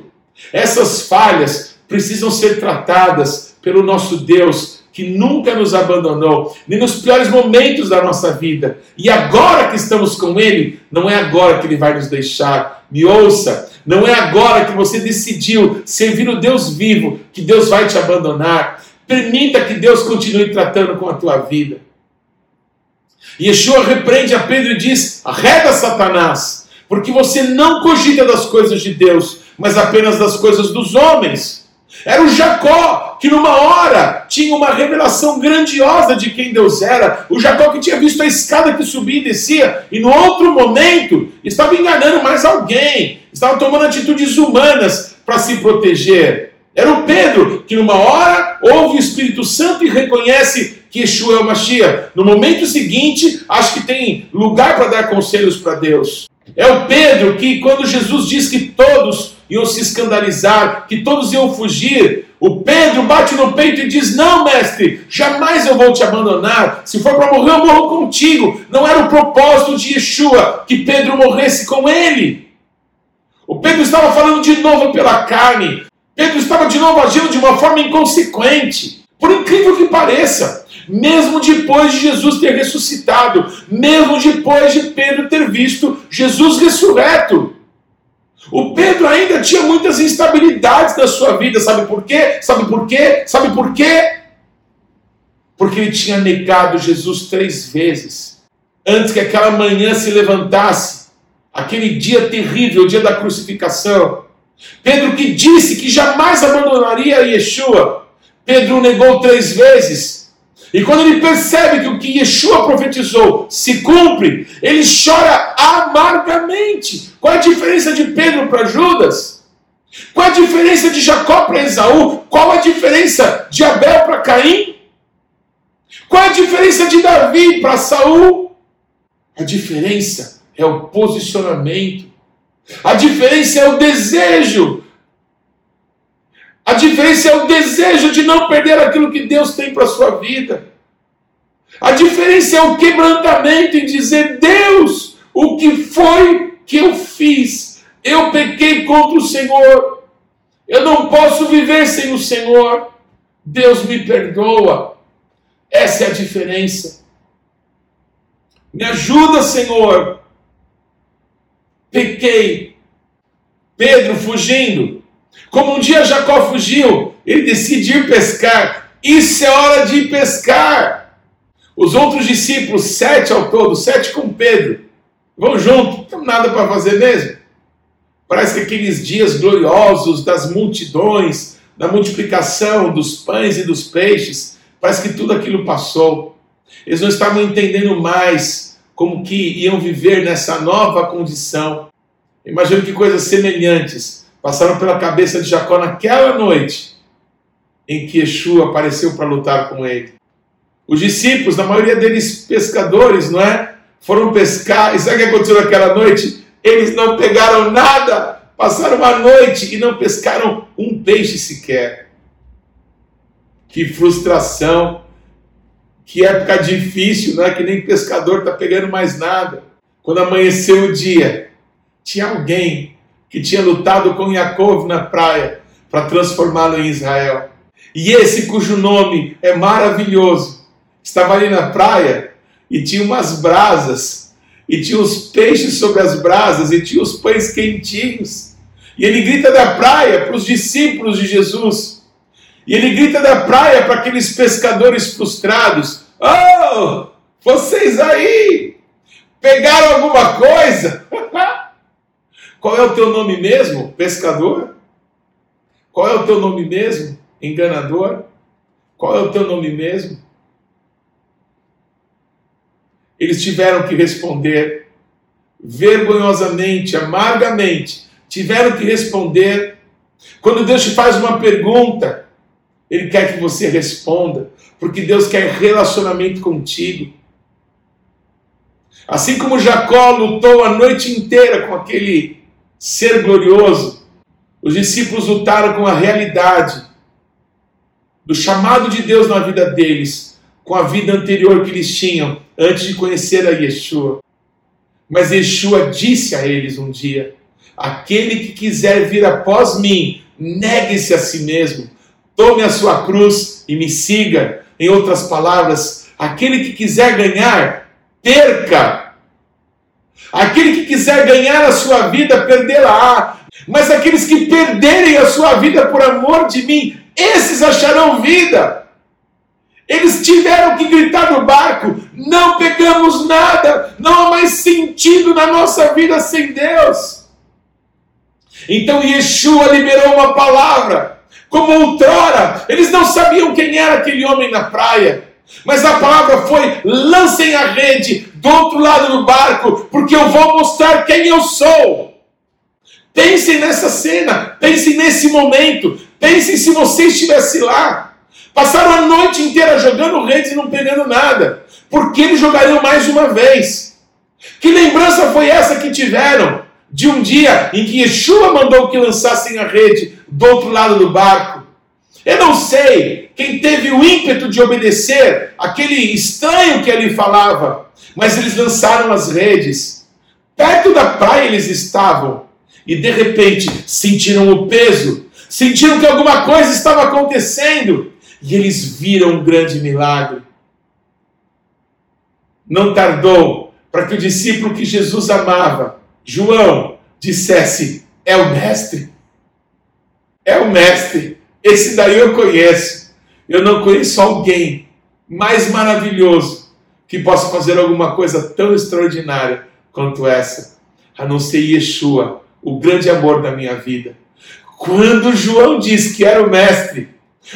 essas falhas precisam ser tratadas pelo nosso Deus, que nunca nos abandonou, nem nos piores momentos da nossa vida. E agora que estamos com Ele, não é agora que Ele vai nos deixar. Me ouça, não é agora que você decidiu servir o Deus vivo que Deus vai te abandonar. Permita que Deus continue tratando com a tua vida. Yeshua repreende a Pedro e diz: arreda Satanás, porque você não cogita das coisas de Deus, mas apenas das coisas dos homens. Era o Jacó que, numa hora, tinha uma revelação grandiosa de quem Deus era. O Jacó que tinha visto a escada que subia e descia, e no outro momento estava enganando mais alguém, estava tomando atitudes humanas para se proteger. Era o Pedro que, numa hora, ouve o Espírito Santo e reconhece que Yeshua é o Mashiach. No momento seguinte, acho que tem lugar para dar conselhos para Deus. É o Pedro que, quando Jesus diz que todos iam se escandalizar, que todos iam fugir, o Pedro bate no peito e diz: Não, mestre, jamais eu vou te abandonar. Se for para morrer, eu morro contigo. Não era o propósito de Yeshua que Pedro morresse com ele. O Pedro estava falando de novo pela carne. Pedro estava de novo agindo de uma forma inconsequente. Por incrível que pareça, mesmo depois de Jesus ter ressuscitado, mesmo depois de Pedro ter visto Jesus ressurreto. O Pedro ainda tinha muitas instabilidades na sua vida, sabe por quê? Sabe por quê? Sabe por quê? Porque ele tinha negado Jesus três vezes. Antes que aquela manhã se levantasse, aquele dia terrível, o dia da crucificação, Pedro que disse que jamais abandonaria Yeshua. Pedro negou três vezes. E quando ele percebe que o que Yeshua profetizou se cumpre, ele chora amargamente. Qual a diferença de Pedro para Judas? Qual a diferença de Jacó para Esaú? Qual a diferença de Abel para Caim? Qual a diferença de Davi para Saul? A diferença é o posicionamento. A diferença é o desejo. A diferença é o desejo de não perder aquilo que Deus tem para a sua vida. A diferença é o quebrantamento em dizer: Deus, o que foi que eu fiz? Eu pequei contra o Senhor. Eu não posso viver sem o Senhor. Deus me perdoa. Essa é a diferença. Me ajuda, Senhor. Pequei. Pedro fugindo. Como um dia Jacó fugiu, ele decidiu pescar. Isso é hora de pescar. Os outros discípulos, sete ao todo, sete com Pedro, vão junto. Não tem nada para fazer mesmo. Parece que aqueles dias gloriosos das multidões, da multiplicação dos pães e dos peixes, parece que tudo aquilo passou. Eles não estavam entendendo mais como que iam viver nessa nova condição. Imagino que coisas semelhantes passaram pela cabeça de Jacó naquela noite em que Yeshua apareceu para lutar com ele. Os discípulos, na maioria deles pescadores, não é? Foram pescar. E sabe o que aconteceu naquela noite? Eles não pegaram nada. Passaram uma noite e não pescaram um peixe sequer. Que frustração. Que época difícil, não é? Que nem pescador está pegando mais nada. Quando amanheceu o dia, tinha alguém que tinha lutado com Yaakov na praia para transformá-lo em Israel. E esse cujo nome é maravilhoso, estava ali na praia e tinha umas brasas, e tinha os peixes sobre as brasas, e tinha os pães quentinhos. E ele grita da praia para os discípulos de Jesus. E ele grita da praia para aqueles pescadores frustrados: Oh, vocês aí, pegaram alguma coisa? Qual é o teu nome mesmo? Pescador? Qual é o teu nome mesmo? Enganador? Qual é o teu nome mesmo? Eles tiveram que responder vergonhosamente, amargamente, tiveram que responder. Quando Deus te faz uma pergunta, Ele quer que você responda, porque Deus quer relacionamento contigo. Assim como Jacó lutou a noite inteira com aquele ser glorioso, os discípulos lutaram com a realidade do chamado de Deus na vida deles, com a vida anterior que eles tinham antes de conhecer a Yeshua. Mas Yeshua disse a eles um dia: Aquele que quiser vir após mim, negue-se a si mesmo, tome a sua cruz e me siga. Em outras palavras, aquele que quiser ganhar, perca. Aquele que quiser ganhar a sua vida, perdê-la. Mas aqueles que perderem a sua vida por amor de mim, esses acharão vida. Eles tiveram que gritar no barco: não pegamos nada, não há mais sentido na nossa vida sem Deus. Então Yeshua liberou uma palavra, como outrora, eles não sabiam quem era aquele homem na praia. Mas a palavra foi: lancem a rede do outro lado do barco, porque eu vou mostrar quem eu sou. Pensem nessa cena, pensem nesse momento, pensem se você estivesse lá. Passaram a noite inteira jogando redes e não pegando nada. Por que eles jogariam mais uma vez? Que lembrança foi essa que tiveram de um dia em que Yeshua mandou que lançassem a rede do outro lado do barco? Eu não sei quem teve o ímpeto de obedecer aquele estranho que ele falava, mas eles lançaram as redes. Perto da praia eles estavam e de repente sentiram o peso, sentiram que alguma coisa estava acontecendo e eles viram um grande milagre. Não tardou para que o discípulo que Jesus amava, João, dissesse: É o Mestre. É o Mestre. Esse daí eu conheço. Eu não conheço alguém mais maravilhoso que possa fazer alguma coisa tão extraordinária quanto essa, a não ser Yeshua, o grande amor da minha vida. quando João diz que era o mestre,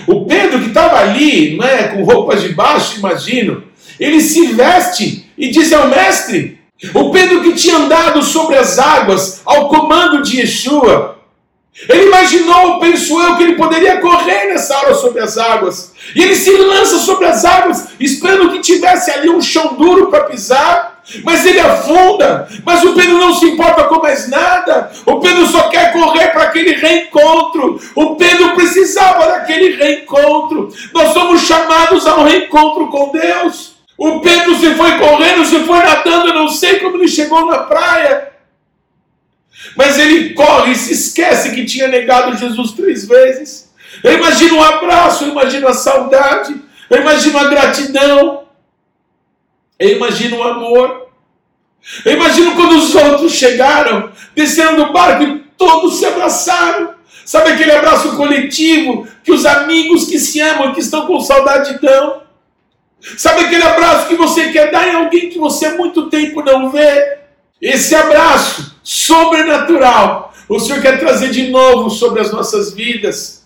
o Pedro que estava ali, não é, com roupas de baixo, imagino, ele se veste e diz ao mestre. O Pedro que tinha andado sobre as águas ao comando de Yeshua, ele imaginou, pensou eu, que ele poderia correr nessa hora sobre as águas. E ele se lança sobre as águas, esperando que tivesse ali um chão duro para pisar. Mas ele afunda. Mas o Pedro não se importa com mais nada. O Pedro só quer correr para aquele reencontro. O Pedro precisava daquele reencontro. Nós somos chamados a um reencontro com Deus. O Pedro se foi correndo, se foi nadando, eu não sei como ele chegou na praia. Mas ele corre e se esquece que tinha negado Jesus três vezes. Eu imagino um abraço, eu imagino a saudade, eu imagino a gratidão, eu imagino o amor. Eu imagino quando os outros chegaram, desceram do barco e todos se abraçaram. Sabe aquele abraço coletivo que os amigos que se amam, que estão com saudade dão? Sabe aquele abraço que você quer dar em alguém que você há muito tempo não vê? Esse abraço sobrenatural, o Senhor quer trazer de novo sobre as nossas vidas.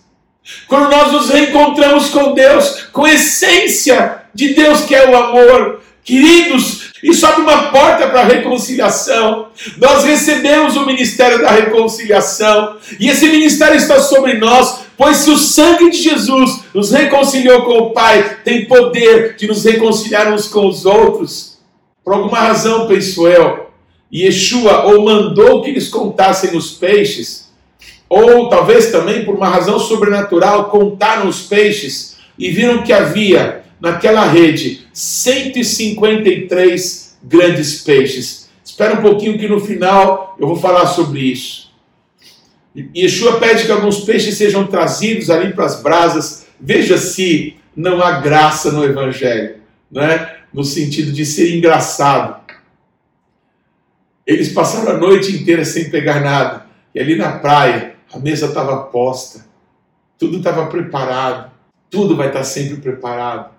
Quando nós nos reencontramos com Deus, com a essência de Deus que é o amor, queridos, isso abre uma porta para a reconciliação. Nós recebemos o ministério da reconciliação e esse ministério está sobre nós, pois se o sangue de Jesus nos reconciliou com o Pai, tem poder de nos reconciliar uns com os outros. Por alguma razão, penso eu, Yeshua ou mandou que eles contassem os peixes, ou talvez também por uma razão sobrenatural contaram os peixes e viram que havia naquela rede 153 grandes peixes. Espera um pouquinho que no final eu vou falar sobre isso. Yeshua pede que alguns peixes sejam trazidos ali para as brasas. Veja se não há graça no Evangelho, né? no sentido de ser engraçado. Eles passaram a noite inteira sem pegar nada. E ali na praia, a mesa estava posta. Tudo estava preparado. Tudo vai estar sempre preparado.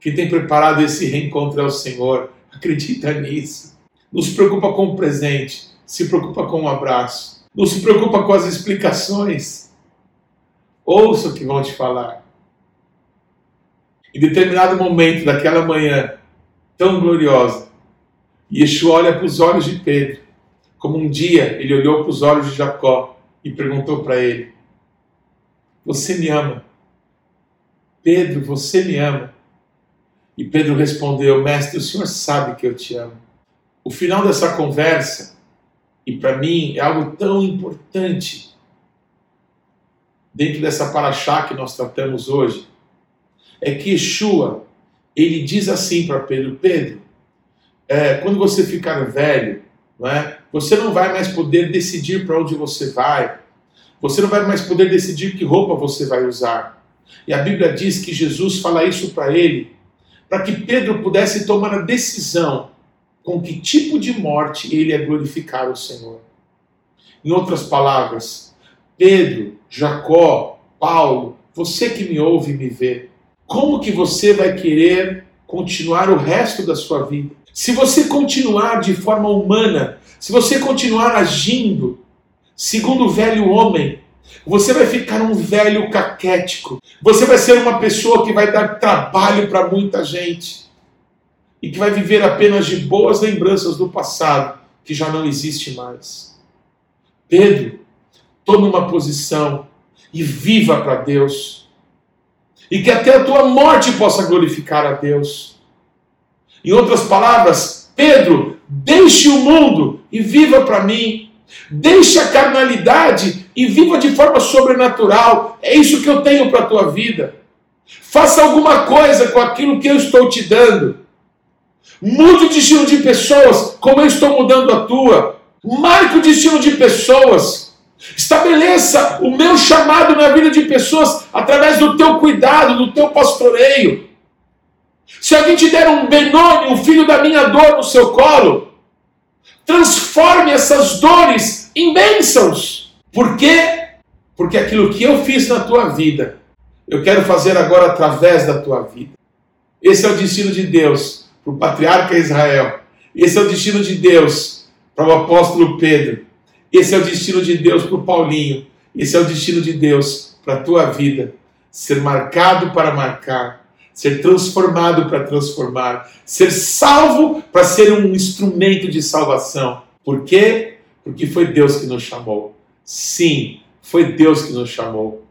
Quem tem preparado esse reencontro é o Senhor. Acredita nisso. Não se preocupa com o presente. Se preocupa com o um abraço. Não se preocupa com as explicações. Ouça o que vão te falar. Em determinado momento daquela manhã tão gloriosa, Yeshua olha para os olhos de Pedro, como um dia ele olhou para os olhos de Jacó e perguntou para ele: Você me ama? Pedro, você me ama? E Pedro respondeu: Mestre, o senhor sabe que eu te amo. O final dessa conversa, e para mim é algo tão importante dentro dessa paraxá que nós tratamos hoje, é que Yeshua, ele diz assim para Pedro: Pedro, é, quando você ficar velho, é? você não vai mais poder decidir para onde você vai, você não vai mais poder decidir que roupa você vai usar. E a Bíblia diz que Jesus fala isso para ele, para que Pedro pudesse tomar a decisão com que tipo de morte ele ia glorificar o Senhor. Em outras palavras, Pedro, Jacó, Paulo, você que me ouve e me vê, como que você vai querer continuar o resto da sua vida? Se você continuar de forma humana, se você continuar agindo segundo o velho homem, você vai ficar um velho caquético. Você vai ser uma pessoa que vai dar trabalho para muita gente e que vai viver apenas de boas lembranças do passado que já não existe mais. Pedro, tome uma posição e viva para Deus. E que até a tua morte possa glorificar a Deus. Em outras palavras, Pedro, deixe o mundo e viva para mim. Deixe a carnalidade e viva de forma sobrenatural. É isso que eu tenho para a tua vida. Faça alguma coisa com aquilo que eu estou te dando. Mude o destino de pessoas como eu estou mudando a tua. Marque o destino de pessoas. Estabeleça o meu chamado na vida de pessoas através do teu cuidado, do teu pastoreio. Se alguém te der um Benoni, um filho da minha dor no seu colo, transforme essas dores em bênçãos. Por quê? Porque aquilo que eu fiz na tua vida, eu quero fazer agora através da tua vida. Esse é o destino de Deus para o patriarca Israel. Esse é o destino de Deus para o apóstolo Pedro. Esse é o destino de Deus para o Paulinho. Esse é o destino de Deus para a tua vida. Ser marcado para marcar, ser transformado para transformar, ser salvo para ser um instrumento de salvação. Por quê? Porque foi Deus que nos chamou. Sim, foi Deus que nos chamou.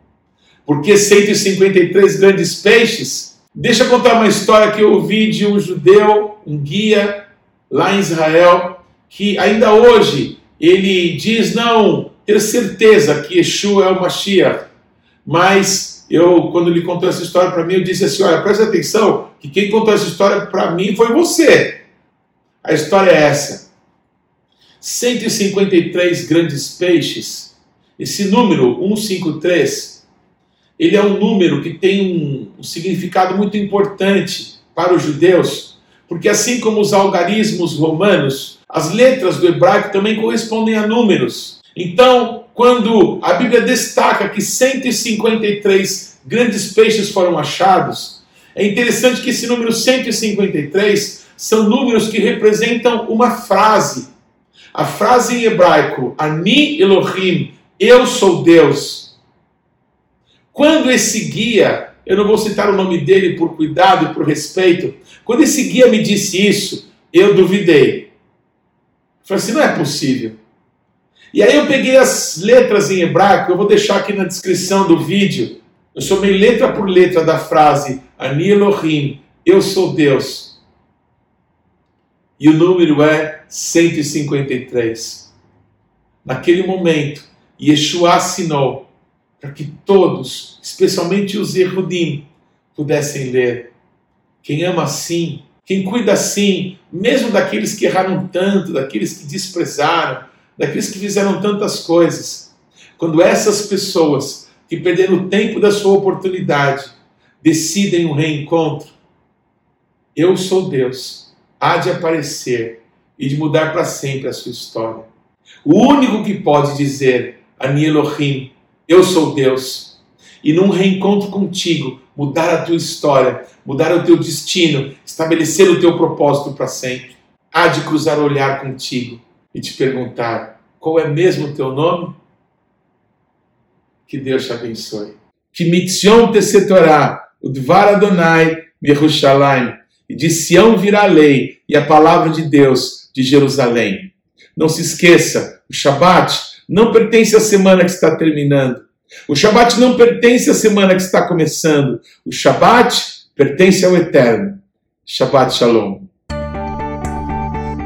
Porque 153 grandes peixes? Deixa eu contar uma história que eu ouvi de um judeu, um guia lá em Israel, que ainda hoje ele diz não ter certeza que Yeshua é o Mashiach, mas eu, quando ele contou essa história para mim, eu disse assim: olha, presta atenção, que quem contou essa história para mim foi você. A história é essa: 153 grandes peixes, esse número 153, ele é um número que tem um, um significado muito importante para os judeus, porque assim como os algarismos romanos, as letras do hebraico também correspondem a números. Então, quando a Bíblia destaca que 153 grandes peixes foram achados, é interessante que esse número 153 são números que representam uma frase. A frase em hebraico, Ani Elohim, eu sou Deus. Quando esse guia, eu não vou citar o nome dele por cuidado e por respeito, quando esse guia me disse isso, eu duvidei. Falei assim, não é possível. E aí eu peguei as letras em hebraico, eu vou deixar aqui na descrição do vídeo. Eu somei letra por letra da frase Ani Elohim, eu sou Deus. E o número é 153. Naquele momento, Yeshua assinou para que todos, especialmente os Erhudim, pudessem ler. Quem ama assim, quem cuida assim, mesmo daqueles que erraram tanto, daqueles que desprezaram, daqueles que fizeram tantas coisas. Quando essas pessoas que perderam o tempo da sua oportunidade decidem um reencontro, eu sou Deus, há de aparecer e de mudar para sempre a sua história. O único que pode dizer, Ani Elohim, eu sou Deus, e num reencontro contigo, mudar a tua história, mudar o teu destino, estabelecer o teu propósito para sempre. Há de cruzar o olhar contigo e te perguntar: qual é mesmo o teu nome? Que Deus te abençoe. Que mitzion tesetorá, o dvar Adonai, Yerushalayim, e de Sião virá a lei e a palavra de Deus de Jerusalém. Não se esqueça, o Shabat não pertence à semana que está terminando. O Shabat não pertence à semana que está começando. O Shabat pertence ao Eterno. Shabbat Shalom.